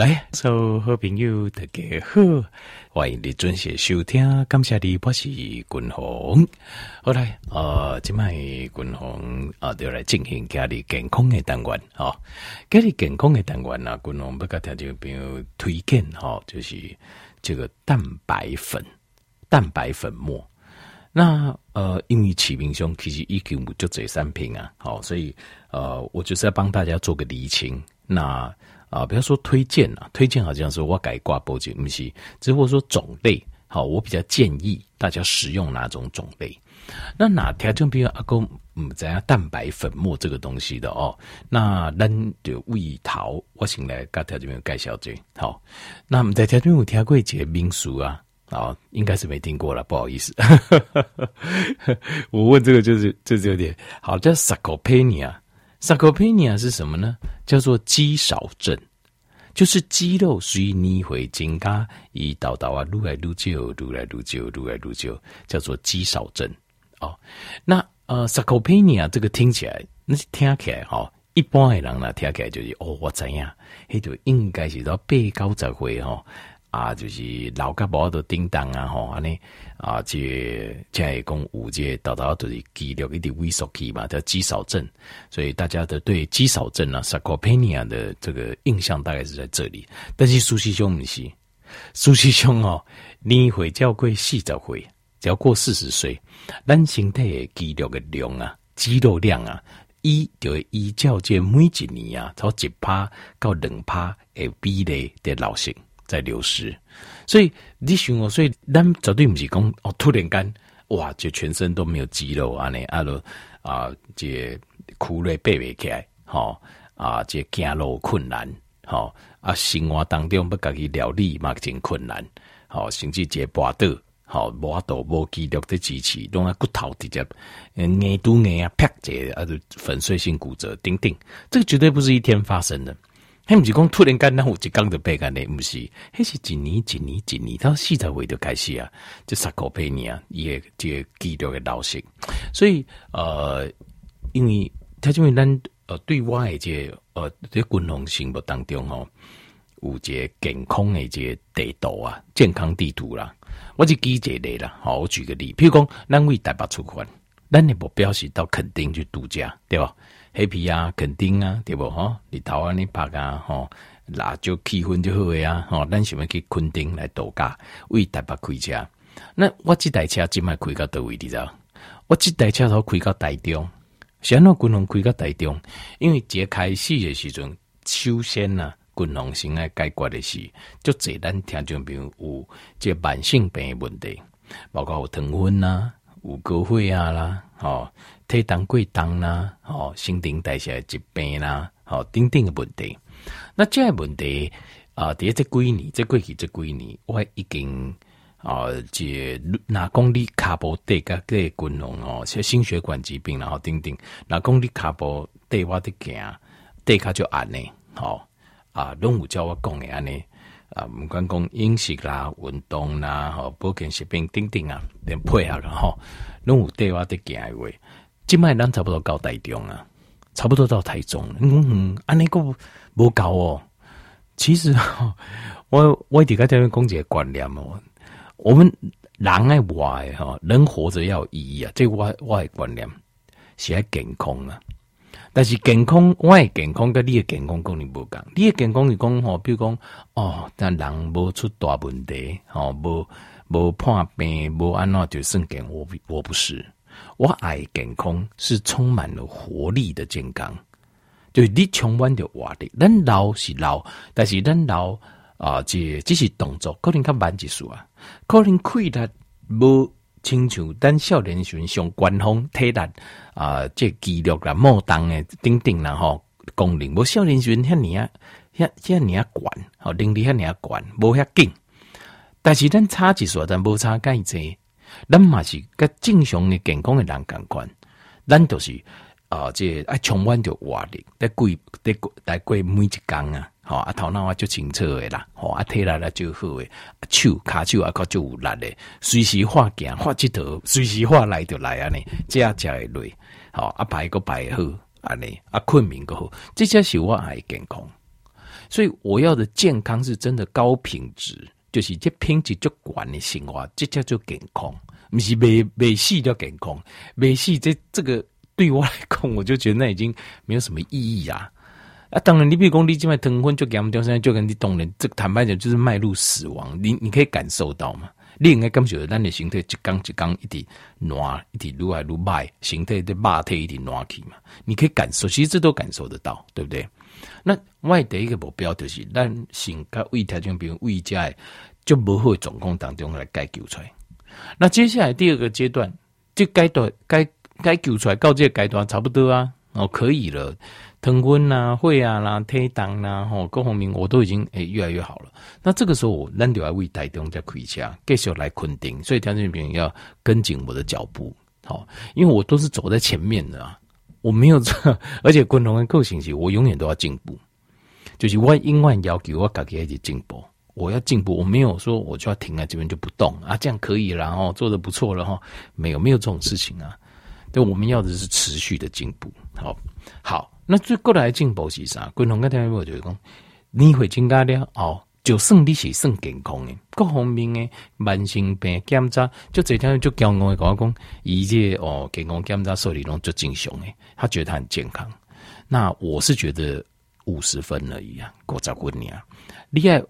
来，所有好朋友大家好，欢迎你准时收听，感谢你，我是君鸿。好来，呃，今麦君鸿啊，就来进行家里健康的单元哦。家里健康的单元啊，君鸿不甲听众朋友推荐哈，就是这个蛋白粉、蛋白粉末。那呃，因为市面上其实已经有就这三瓶啊，好，所以呃，我就是要帮大家做个厘清。那啊，不要说推荐啊，推荐好像是我改挂脖子，不是，只不过说种类，好，我比较建议大家使用哪种种类。那哪条就比如阿公嗯，怎样蛋白粉末这个东西的哦？那咱就胃桃，我先来跟条这边介绍这好。那我们在条这边有听过一个民俗啊，啊，应该是没听过了，不好意思。我问这个就是就是有点好，叫 Sarcopenia。Sarcopenia 是什么呢？叫做肌少症，就是肌肉随你会增加，一道道啊，愈来愈少，愈来愈少，愈来愈少，叫做肌少症。哦，那呃，Sarcopenia 这个听起来，那是听起来哈、一般的人呢听起来就是哦，我知呀，那就应该是到八九十岁哈。啊，就是老甲无都叮当啊，吼，安尼啊，这这会讲有这豆豆都是肌肉一点萎缩去嘛，叫肌少症，所以大家的对肌少症啊，Sarcopenia 的这个印象大概是在这里。但是事实上不是，事实上哦，年岁较过四十岁，只要过四十岁，咱身体的肌肉的量啊，肌肉量啊，依就会依照这每一年啊，从一趴到两趴的比例的老性。在流失，所以你想哦，所以咱绝对不是讲哦，突然间哇，就全身都没有肌肉啊，呢啊咯啊，这苦累背不起来，好啊，这走路困难，吼啊，生活当中不家己料理嘛，真困难，好，甚至这跋倒，好跋倒无肌肉的支持，拢啊骨头直接硬拄硬啊，啪这啊就粉碎性骨折，等等，这个绝对不是一天发生的。还不是讲突然间，那我一刚就背干的，不是，还是一年一年一年到四十岁就开始啊，就三个百年啊，也这个肌肉的老性。所以呃，因为他因为咱呃对外这个、呃在均衡生活当中哦，有这个健康的这个地图啊，健康地图啦，我就举一个啦，好，我举个例，譬如讲，咱为台北出发，咱的目标是到垦丁去度假，对吧？黑皮啊，垦丁啊，对不哈？日头啊，你拍啊，吼，那就气氛就好呀，吼。咱想要去垦丁来度假，为台北开车。那我这台车今麦开到倒位，你知道？我这台车头开到台中，想要均衡开到台中，因为一开始的时阵，首先啊，均衡先来解决的是，就这咱听众朋友有这慢性病的问题，包括有糖分呐，有高血压啦，吼。体重过重啦，哦，新陈代谢疾病啦，哦，等等的问题。那这个问题啊，第一这几年，这过去这几年，我已经啊，这哪公里卡波带个个均衡哦，像心血管疾病然后等等，哪公里卡波带我的行，带卡就安呢，好啊，拢有叫我讲诶安尼啊，毋管讲饮食啦、运动啦、吼保健食品等等啊，连配合然后拢有带我伫行诶话。今麦咱差不多到台中啊，差不多到台中。嗯嗯，安尼个无够哦。其实 我我底下在讲一个观念哦，我们人爱活的哈，人活着要有意义啊。这我我的观念是爱健康啊。但是健康，我的健康跟你的健康可能无共。你的健康是讲吼，比如讲哦，但人无出大问题，吼无无破病，无安怎就算健，我我不是。我爱健康是充满了活力的健康，就你充满着活力。咱老是老，但是咱老啊，这只是动作可能较慢一数啊，可能气力无亲像咱少年时上官方体力啊，这肌肉啦、莫动诶等等啦吼，功能无少年时遐尔啊，遐遐尔啊悬，吼能力遐尔啊悬，无遐紧。但是咱差一数，但无差介济。咱嘛是甲正常的健康的人共款，咱都是啊，这啊充满着活力，在过在过在过每一工啊，吼啊头脑啊就清楚的啦，吼啊体力啊就好诶，手骹手啊搁就有力的，随时发行发一头，随时发来就来安尼，这样才会累，吼啊排个排好安尼啊困眠个好，这才是我爱健康。所以我要的健康是真的高品质，就是这品质就管的生活，这叫做健康，不是没没戏叫健康，没戏这这个对我来讲，我就觉得那已经没有什么意义啊。啊，当然，你比如讲你今晚疼昏就给他们掉下来就跟你动人，这坦白讲就是迈入死亡，你你可以感受到嘛？你应该感觉到咱的形态一刚一刚一直暖，一直愈来愈坏，形态的肉体一直暖起嘛？你可以感受，其实这都感受得到，对不对？那外的一个目标就是咱性格胃条件，比如胃家就不会状况当中来解救出来。那接下来第二个阶段，就该段该该救出来，到这个阶段差不多啊，哦，可以了。疼昏啊、会啊啦、推档啦、吼各方面我都已经诶、越来越好了。那这个时候我咱就要为台东在开车，继续来垦丁，所以条件兵要跟紧我的脚步，好，因为我都是走在前面的啊，我没有这，而且共同的个性是，我永远都要进步，就是我永远要求我自己一直进步，我要进步，我没有说我就要停在这边就不动啊，这样可以了哦，做的不错了哈，没有没有这种事情啊，对，我们要的是持续的进步，好，好。那最过来进步是啥？共同个听法就是讲，你会增加了哦，就算你是算健康的，各方面的慢性病检查，就这天就骄傲的跟我讲，一切哦健康检查受理拢就正常的，他觉得他很健康。那我是觉得五十分而已啊，过十分啊。你爱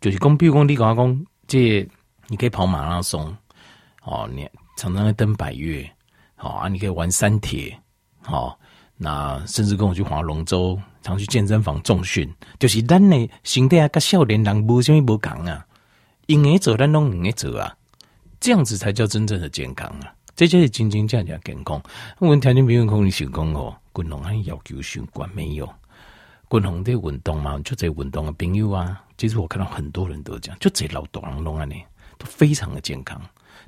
就是讲，比如讲你跟我讲，这你可以跑马拉松，哦，你常常在登百岳，好啊，你可以玩山铁，好。那甚至跟我去划龙舟，常去健身房重训，就是咱的身体啊，跟少年人无什么不同啊，应该做咱拢应该做啊，这样子才叫真正的健康啊，这就是真真正正健康。我们条件比如讲你想讲哦，滚龙还要求习惯没有？滚龙的运动嘛，就这运动的朋友啊，其实我看到很多人都这样，就这老多人弄啊，呢，都非常的健康，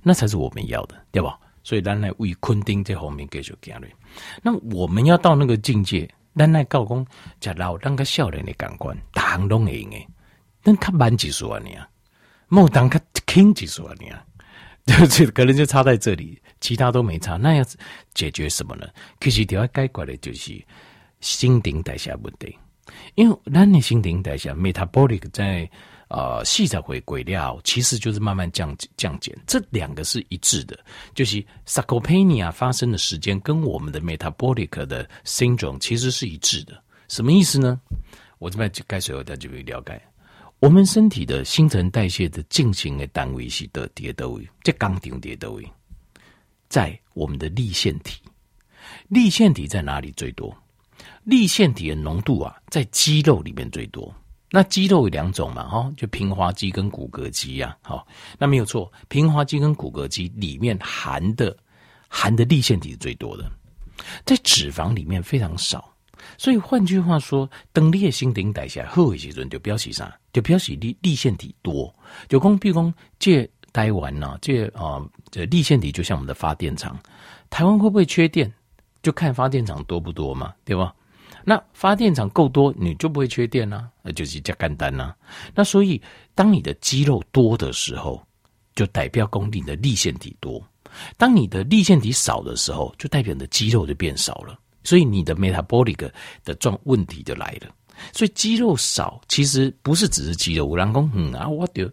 那才是我们要的，对吧？所以，咱来为昆丁这方面继续行嘞。那我们要到那个境界，咱来告公吃老当个少年的感官，大行拢会用诶。但他慢几十万年，莫当他轻几十万年，就可能就差在这里，其他都没差。那要解决什么呢？其实要解决的就是心灵代谢问题，因为咱的心灵代谢 metabolic 在。呃，细在回归料，其实就是慢慢降降减，这两个是一致的。就是 sarcopenia 发生的时间跟我们的 metabolic 的 syndrome 其实是一致的。什么意思呢？我这边就开始有大家就会了解。我们身体的新陈代谢的进行的单位是的叠的位，这钢钉叠的位，在我们的粒线体。粒线体在哪里最多？粒线体的浓度啊，在肌肉里面最多。那肌肉有两种嘛，哈，就平滑肌跟骨骼肌呀，好，那没有错，平滑肌跟骨骼肌里面含的含的粒线体是最多的，在脂肪里面非常少，所以换句话说，等你的新陈代谢好的时阵，就表示啥？就表示粒粒线体多，就讲比如讲这台湾呐，这啊这粒线体就像我们的发电厂，台湾会不会缺电？就看发电厂多不多嘛，对吧？那发电厂够多，你就不会缺电啊，那就是加干单呐。那所以，当你的肌肉多的时候，就代表功力的立线体多；当你的立线体少的时候，就代表你的肌肉就变少了。所以你的 metabolic 的状问题就来了。所以肌肉少，其实不是只是肌肉。我人说嗯啊，我丢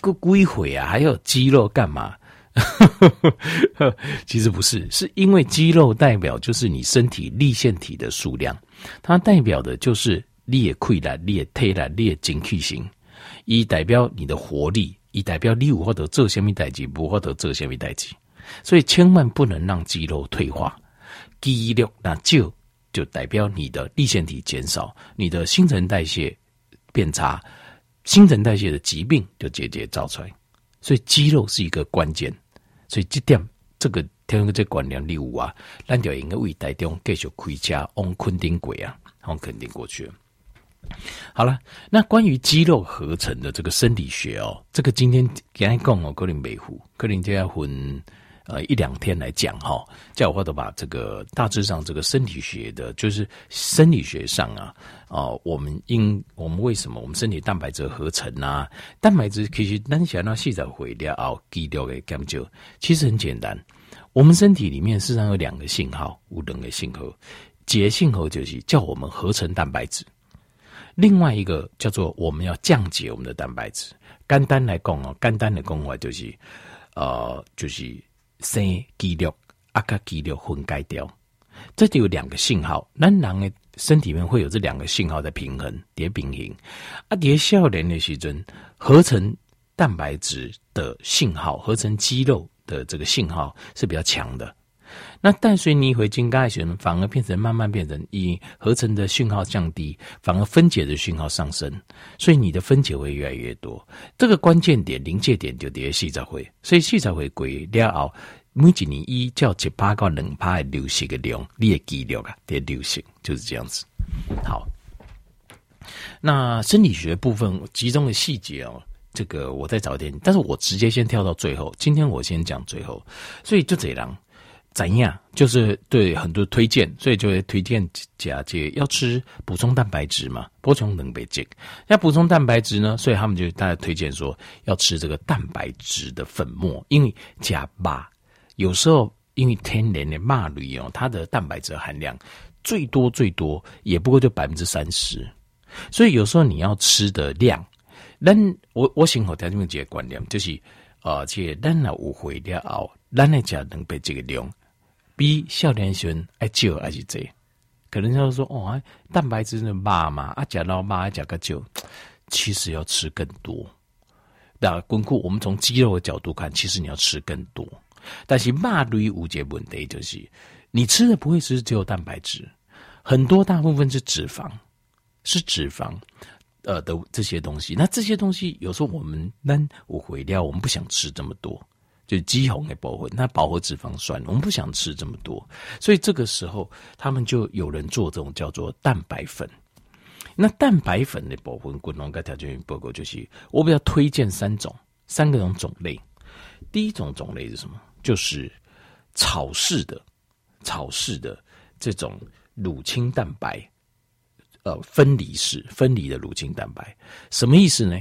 个归回啊，还有肌肉干嘛？其实不是，是因为肌肉代表就是你身体立腺体的数量。它代表的就是你的溃烂、你的退了、你的精气神，以代表你的活力，以代表你有获得做什么代志，不获得做什么代志。所以千万不能让肌肉退化，肌肉那就就代表你的粒线体减少，你的新陈代谢变差，新陈代谢的疾病就节节造出来。所以肌肉是一个关键，所以这点这个。听个这观念礼物啊，咱就应该为台中继续开车往垦丁过啊，往垦丁过去。好了，那关于肌肉合成的这个生理学哦，这个今天跟你讲哦，可能没糊，可能就要分呃一两天来讲哈。叫我都把这个大致上这个生理学的，就是生理学上啊啊、我们因我们为什么我们身体蛋白质合成啊？蛋白质其实咱想要细在回了哦，肌肉的讲究其实很简单。我们身体里面事实上有两个信号，有两个信号，解信号就是叫我们合成蛋白质，另外一个叫做我们要降解我们的蛋白质。简单来讲哦，简单的讲话就是，呃，就是生肌肉啊，甲肌肉分解掉，这就有两个信号。男人的身体里面会有这两个信号在平衡，叠平衡。啊，叠少年的时阵，合成蛋白质的信号，合成肌肉的这个信号是比较强的。那淡水泥回晶钙血反而变成慢慢变成以合成的讯号降低，反而分解的讯号上升，所以你的分解会越来越多。这个关键点临界点就在细胞会，所以细胞会归了后，每几年一叫一百到两百的流失的量，你也记录啊，得流失就是这样子。好，那生理学部分集中的细节哦，这个我再找点，但是我直接先跳到最后，今天我先讲最后，所以就这样。怎样？就是对很多推荐，所以就会推荐假借要吃补充蛋白质嘛，补充蛋白质。要补充蛋白质呢，所以他们就大家推荐说要吃这个蛋白质的粉末，因为假巴有时候因为天然的马驴哦，它的蛋白质含量最多最多也不过就百分之三十，所以有时候你要吃的量，咱我我先和大家们几个观念，就是呃，这咱那误会了后，咱来吃蛋白质的量。比少年时爱少还是这？可能就是说哦，蛋白质的妈嘛，啊，加到妈加个就，其实要吃更多。那巩固，我们从肌肉的角度看，其实你要吃更多。但是妈对于无解问题就是，你吃的不会是只有蛋白质，很多大部分是脂肪，是脂肪，呃的这些东西。那这些东西有时候我们那我毁掉，我们不想吃这么多。就肌红的饱和，那饱和脂肪酸，我们不想吃这么多，所以这个时候他们就有人做这种叫做蛋白粉。那蛋白粉的部分，滚龙跟条件报告就是，我比较推荐三种，三个种种类。第一种种类是什么？就是草式的草式的这种乳清蛋白，呃，分离式分离的乳清蛋白，什么意思呢？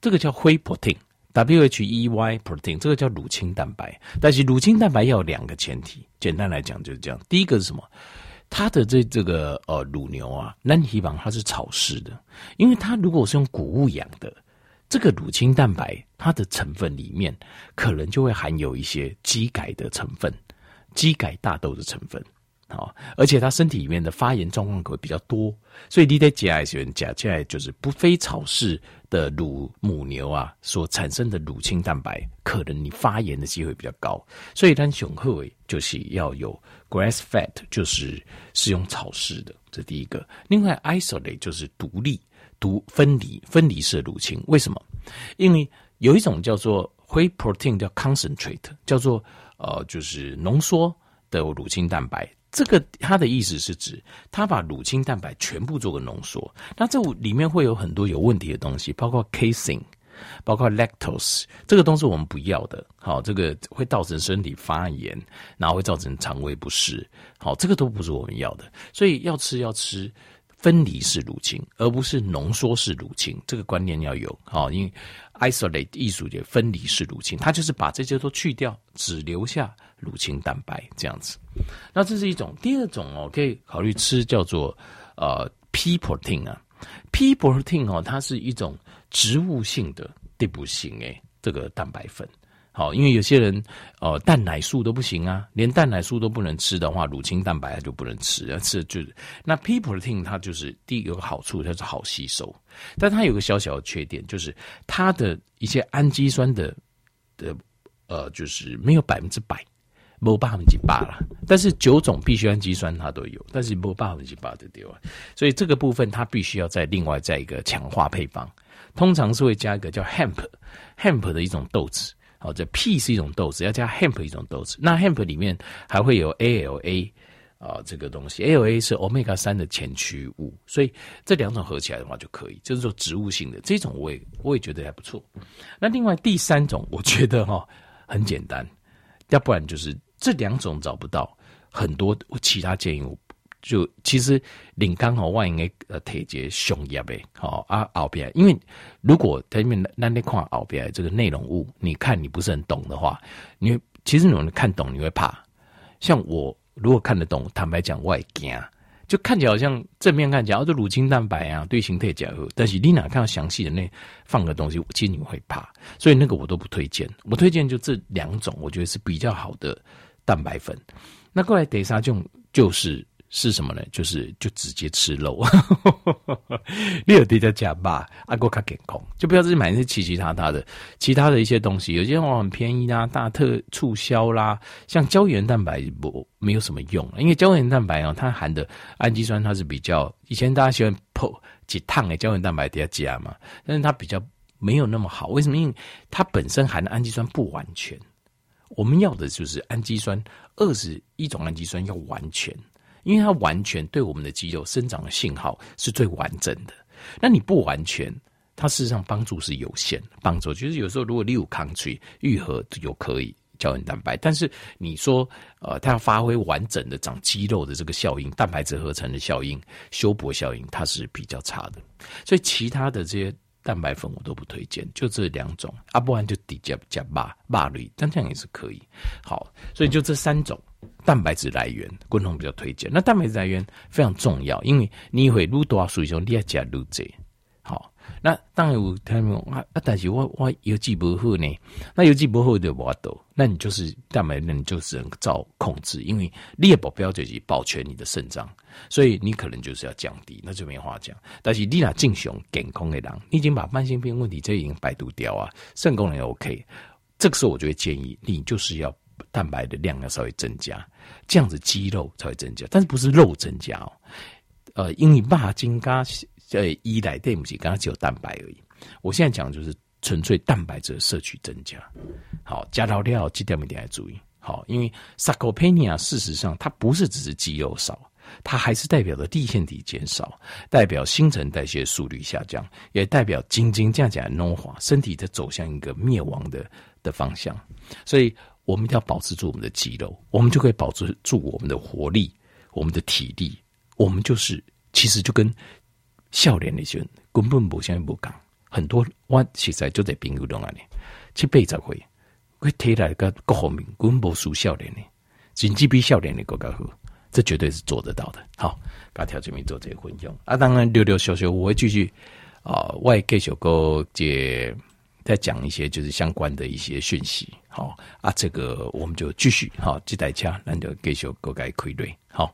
这个叫 Whey protein。W H E Y protein 这个叫乳清蛋白，但是乳清蛋白要有两个前提，简单来讲就是这样。第一个是什么？它的这这个呃乳牛啊，那希望它是草饲的，因为它如果是用谷物养的，这个乳清蛋白它的成分里面可能就会含有一些基改的成分，基改大豆的成分。好，而且它身体里面的发炎状况可会比较多，所以你得加一些，加起来就是不非草饲的乳母牛啊所产生的乳清蛋白，可能你发炎的机会比较高。所以它雄厚就是要有 grass fat，就是是用草饲的，这第一个。另外 isolate 就是独立、独分离、分离式乳清。为什么？因为有一种叫做 whey protein 叫 concentrate，叫做呃就是浓缩的乳清蛋白。这个它的意思是指，他把乳清蛋白全部做个浓缩，那这里面会有很多有问题的东西，包括 casein，包括 lactose，这个都是我们不要的。好，这个会造成身体发炎，然后会造成肠胃不适。好，这个都不是我们要的，所以要吃要吃分离式乳清，而不是浓缩式乳清。这个观念要有。好，因为 isolate 艺术的分离式乳清，它就是把这些都去掉，只留下。乳清蛋白这样子，那这是一种。第二种哦，可以考虑吃叫做呃 pea protein 啊，pea protein 哦，它是一种植物性的地补型诶，这个蛋白粉。好，因为有些人呃蛋奶素都不行啊，连蛋奶素都不能吃的话，乳清蛋白它就不能吃。要吃就那 pea protein 它就是第一有个好处，它是好吸收，但它有个小小的缺点，就是它的一些氨基酸的的呃，就是没有百分之百。没有百分之八了，但是九种必需氨基酸它都有，但是没有百分之八的对吧？所以这个部分它必须要再另外再一个强化配方，通常是会加一个叫 hemp，hemp 的一种豆子，好，这 P 是一种豆子，要加 hemp 一种豆子，那 hemp 里面还会有 ALA 啊这个东西，ALA 是 omega 三的前驱物，所以这两种合起来的话就可以，就是说植物性的这种我也我也觉得还不错。那另外第三种我觉得哈很简单，要不然就是。这两种找不到，很多其他建议我就其实领刚好万一个呃铁结熊叶呗，好啊后边，因为如果在里面那那块后边这个内容物，你看你不是很懂的话，你其实你们看懂你会怕。像我如果看得懂，坦白讲我也惊，就看起来好像正面看起来，哦，这乳清蛋白啊，对形态结合。但是你哪看到详细的那放个东西，其实你会怕，所以那个我都不推荐。我推荐就这两种，我觉得是比较好的蛋白粉。那过来第三种就是。是什么呢？就是就直接吃肉，你有得在加吧？阿哥卡健康，就不要自己买那些其其他他的其他的一些东西，有些往往很便宜啦，大特促销啦，像胶原蛋白不没有什么用，因为胶原蛋白啊，它含的氨基酸它是比较以前大家喜欢泡几烫的胶原蛋白底下加嘛，但是它比较没有那么好，为什么？因为它本身含的氨基酸不完全，我们要的就是氨基酸二十一种氨基酸要完全。因为它完全对我们的肌肉生长的信号是最完整的，那你不完全，它事实上帮助是有限。帮助就是有时候如果你有抗拒愈合有可以胶原蛋白，但是你说呃，它要发挥完整的长肌肉的这个效应，蛋白质合成的效应、修补效应，它是比较差的。所以其他的这些蛋白粉我都不推荐，就这两种，啊，不然就底加加霸霸类，但这样也是可以。好，所以就这三种。蛋白质来源，滚筒比较推荐。那蛋白质来源非常重要，因为你会撸多少水中，你要加撸这。好，那当然有他们啊，但是我我油脂不好呢，那油脂不好就无多，那你就是蛋白，那你就只能照控制，因为你的目标就是保全你的肾脏，所以你可能就是要降低，那就没话讲。但是你那正常健康的人，你已经把慢性病问题这已经摆渡掉啊，肾功能 OK，这个时候我就会建议你就是要。蛋白的量要稍微增加，这样子肌肉才会增加，但是不是肉增加哦？呃，因为肉精加呃依赖对不起，刚刚只有蛋白而已。我现在讲的就是纯粹蛋白质的摄取增加。好，加到料记得一定要注意。好，因为萨科佩尼亚事实上它不是只是肌肉少，它还是代表了粒线体减少，代表新陈代谢速率下降，也代表精精这样讲的老化，身体在走向一个灭亡的的方向，所以。我们一定要保持住我们的肌肉，我们就可以保持住我们的活力、我们的体力。我们就是其实就跟少年那些根本不相不讲，很多我其实就在朋友中啊，去八十岁，会提来个各方面根本不输少年的，甚至比少年的更加好，这绝对是做得到的。好，把条件面做这个分享啊，当然六六小小我会继续啊，我也继续个这。再讲一些就是相关的一些讯息，好啊，这个我们就继续好，接待家，那就继续各个傀儡，好。